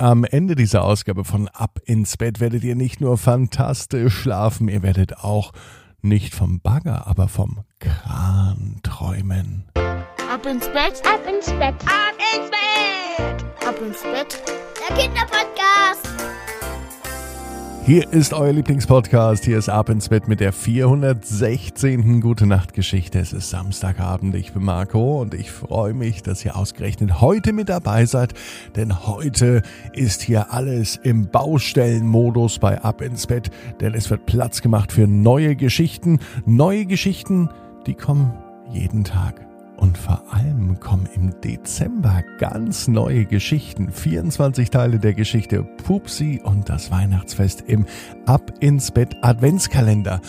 Am Ende dieser Ausgabe von Ab ins Bett werdet ihr nicht nur fantastisch schlafen, ihr werdet auch nicht vom Bagger, aber vom Kran träumen. Ab ins Bett, ab ins Bett, ab ins Bett, ab ins Bett, der Kinderpodcast. Hier ist euer Lieblingspodcast. Hier ist Ab ins Bett mit der 416. Gute Nacht Geschichte. Es ist Samstagabend. Ich bin Marco und ich freue mich, dass ihr ausgerechnet heute mit dabei seid, denn heute ist hier alles im Baustellenmodus bei Ab ins Bett, denn es wird Platz gemacht für neue Geschichten. Neue Geschichten, die kommen jeden Tag. Und vor allem kommen im Dezember ganz neue Geschichten. 24 Teile der Geschichte Pupsi und das Weihnachtsfest im Ab ins Bett Adventskalender.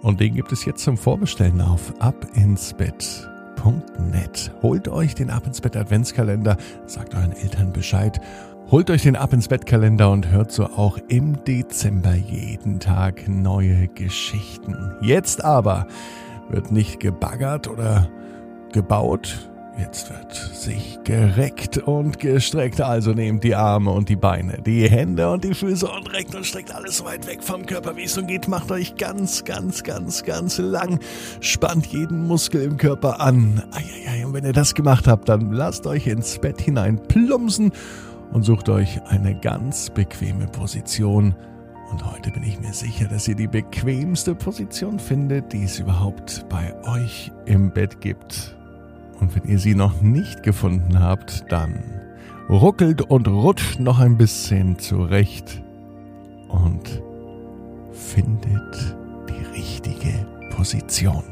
Und den gibt es jetzt zum Vorbestellen auf abinsbett.net. Holt euch den Ab ins Bett Adventskalender, sagt euren Eltern Bescheid. Holt euch den Ab ins Bett Kalender und hört so auch im Dezember jeden Tag neue Geschichten. Jetzt aber wird nicht gebaggert oder gebaut. Jetzt wird sich gereckt und gestreckt. Also nehmt die Arme und die Beine, die Hände und die Füße und reckt und streckt alles weit weg vom Körper, wie es so geht. Macht euch ganz, ganz, ganz, ganz lang. Spannt jeden Muskel im Körper an. Eieiei. Und wenn ihr das gemacht habt, dann lasst euch ins Bett hinein plumpsen und sucht euch eine ganz bequeme Position. Und heute bin ich mir sicher, dass ihr die bequemste Position findet, die es überhaupt bei euch im Bett gibt. Und wenn ihr sie noch nicht gefunden habt, dann ruckelt und rutscht noch ein bisschen zurecht und findet die richtige Position.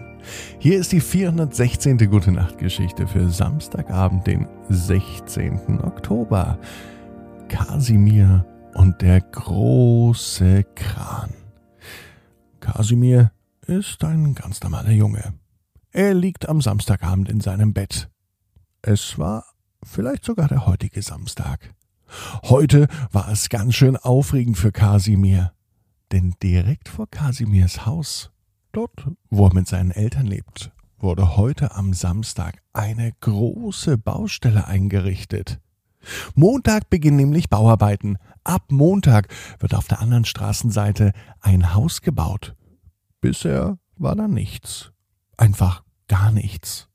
Hier ist die 416. Gute Nacht Geschichte für Samstagabend, den 16. Oktober. Kasimir und der große Kran. Kasimir ist ein ganz normaler Junge. Er liegt am Samstagabend in seinem Bett. Es war vielleicht sogar der heutige Samstag. Heute war es ganz schön aufregend für Kasimir, denn direkt vor Kasimirs Haus, dort, wo er mit seinen Eltern lebt, wurde heute am Samstag eine große Baustelle eingerichtet. Montag beginnen nämlich Bauarbeiten. Ab Montag wird auf der anderen Straßenseite ein Haus gebaut. Bisher war da nichts einfach gar nichts.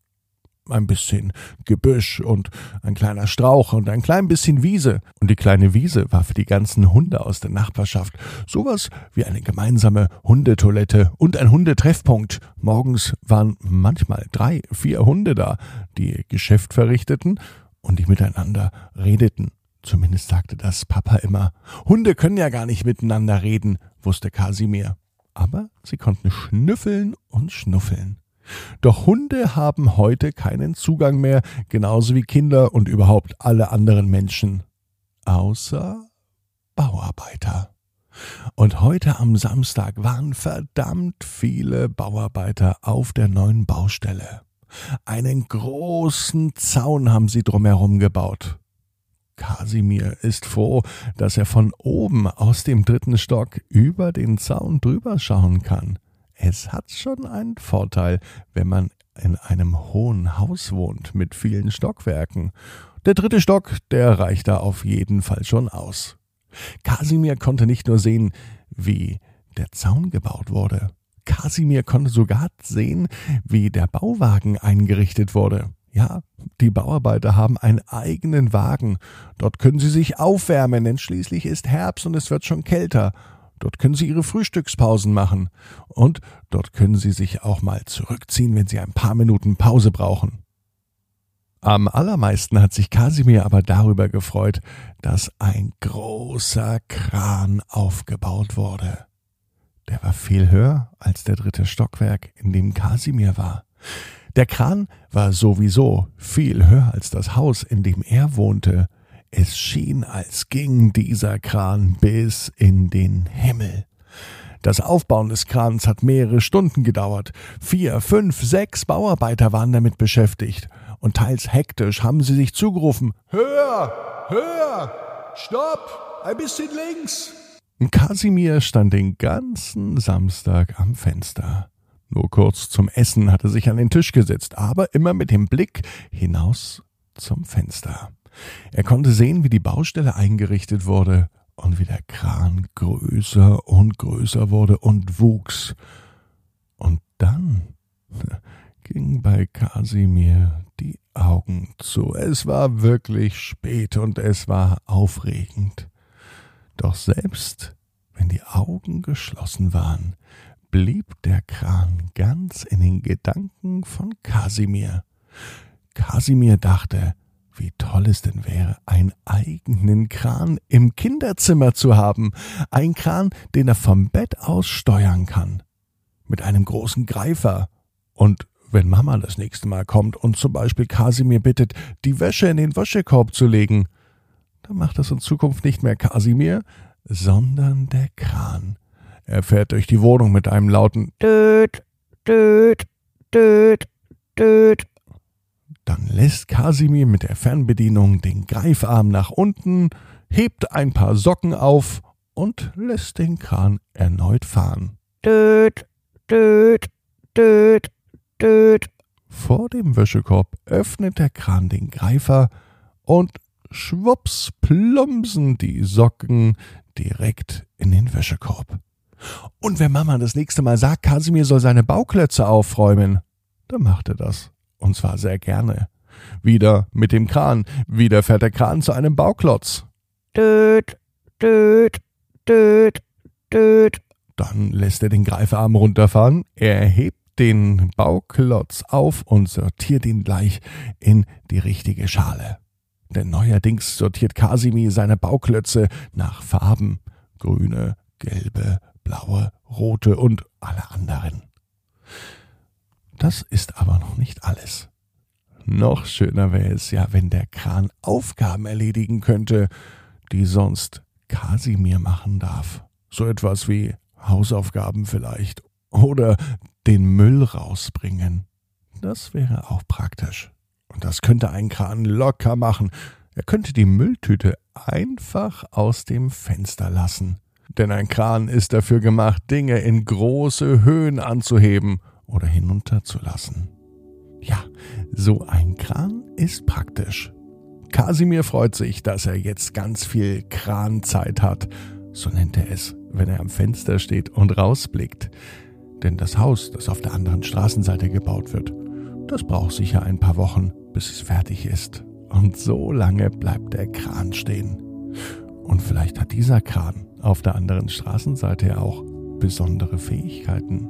Ein bisschen Gebüsch und ein kleiner Strauch und ein klein bisschen Wiese. Und die kleine Wiese war für die ganzen Hunde aus der Nachbarschaft sowas wie eine gemeinsame Hundetoilette und ein Hundetreffpunkt. Morgens waren manchmal drei, vier Hunde da, die Geschäft verrichteten und die miteinander redeten. Zumindest sagte das Papa immer. Hunde können ja gar nicht miteinander reden, wusste Kasimir. Aber sie konnten schnüffeln und schnuffeln. Doch Hunde haben heute keinen Zugang mehr, genauso wie Kinder und überhaupt alle anderen Menschen. Außer Bauarbeiter. Und heute am Samstag waren verdammt viele Bauarbeiter auf der neuen Baustelle. Einen großen Zaun haben sie drumherum gebaut. Kasimir ist froh, dass er von oben aus dem dritten Stock über den Zaun drüber schauen kann. Es hat schon einen Vorteil, wenn man in einem hohen Haus wohnt mit vielen Stockwerken. Der dritte Stock, der reicht da auf jeden Fall schon aus. Kasimir konnte nicht nur sehen, wie der Zaun gebaut wurde. Kasimir konnte sogar sehen, wie der Bauwagen eingerichtet wurde. Ja, die Bauarbeiter haben einen eigenen Wagen. Dort können sie sich aufwärmen, denn schließlich ist Herbst und es wird schon kälter. Dort können Sie Ihre Frühstückspausen machen. Und dort können Sie sich auch mal zurückziehen, wenn Sie ein paar Minuten Pause brauchen. Am allermeisten hat sich Kasimir aber darüber gefreut, dass ein großer Kran aufgebaut wurde. Der war viel höher als der dritte Stockwerk, in dem Kasimir war. Der Kran war sowieso viel höher als das Haus, in dem er wohnte, es schien, als ging dieser Kran bis in den Himmel. Das Aufbauen des Krans hat mehrere Stunden gedauert. Vier, fünf, sechs Bauarbeiter waren damit beschäftigt. Und teils hektisch haben sie sich zugerufen: Höher! Höher! Stopp! Ein bisschen links! Kasimir stand den ganzen Samstag am Fenster. Nur kurz zum Essen hatte sich an den Tisch gesetzt, aber immer mit dem Blick hinaus zum Fenster. Er konnte sehen, wie die Baustelle eingerichtet wurde und wie der Kran größer und größer wurde und wuchs. Und dann ging bei Kasimir die Augen zu. Es war wirklich spät und es war aufregend. Doch selbst wenn die Augen geschlossen waren, blieb der Kran ganz in den Gedanken von Kasimir. Kasimir dachte, wie toll es denn wäre, einen eigenen Kran im Kinderzimmer zu haben, ein Kran, den er vom Bett aus steuern kann, mit einem großen Greifer. Und wenn Mama das nächste Mal kommt und zum Beispiel Kasimir bittet, die Wäsche in den Wäschekorb zu legen, dann macht das in Zukunft nicht mehr Kasimir, sondern der Kran. Er fährt durch die Wohnung mit einem lauten Düt, Düt, Düt, Düt. Dann lässt Kasimir mit der Fernbedienung den Greifarm nach unten, hebt ein paar Socken auf und lässt den Kran erneut fahren. Düt, düt, düt, düt. Vor dem Wäschekorb öffnet der Kran den Greifer und schwupps plumpsen die Socken direkt in den Wäschekorb. Und wenn Mama das nächste Mal sagt, Kasimir soll seine Bauklötze aufräumen, dann macht er das. Und zwar sehr gerne. Wieder mit dem Kran. Wieder fährt der Kran zu einem Bauklotz. Düt, düt, düt, düt. Dann lässt er den Greifarm runterfahren. Er hebt den Bauklotz auf und sortiert ihn gleich in die richtige Schale. Denn neuerdings sortiert Kasimir seine Bauklötze nach Farben. Grüne, gelbe, blaue, rote und alle anderen. Das ist aber noch nicht alles. Noch schöner wäre es ja, wenn der Kran Aufgaben erledigen könnte, die sonst Kasimir machen darf. So etwas wie Hausaufgaben vielleicht oder den Müll rausbringen. Das wäre auch praktisch. Und das könnte ein Kran locker machen. Er könnte die Mülltüte einfach aus dem Fenster lassen. Denn ein Kran ist dafür gemacht, Dinge in große Höhen anzuheben oder hinunterzulassen. Ja, so ein Kran ist praktisch. Kasimir freut sich, dass er jetzt ganz viel Kranzeit hat, so nennt er es, wenn er am Fenster steht und rausblickt. Denn das Haus, das auf der anderen Straßenseite gebaut wird, das braucht sicher ein paar Wochen, bis es fertig ist. Und so lange bleibt der Kran stehen. Und vielleicht hat dieser Kran auf der anderen Straßenseite auch besondere Fähigkeiten.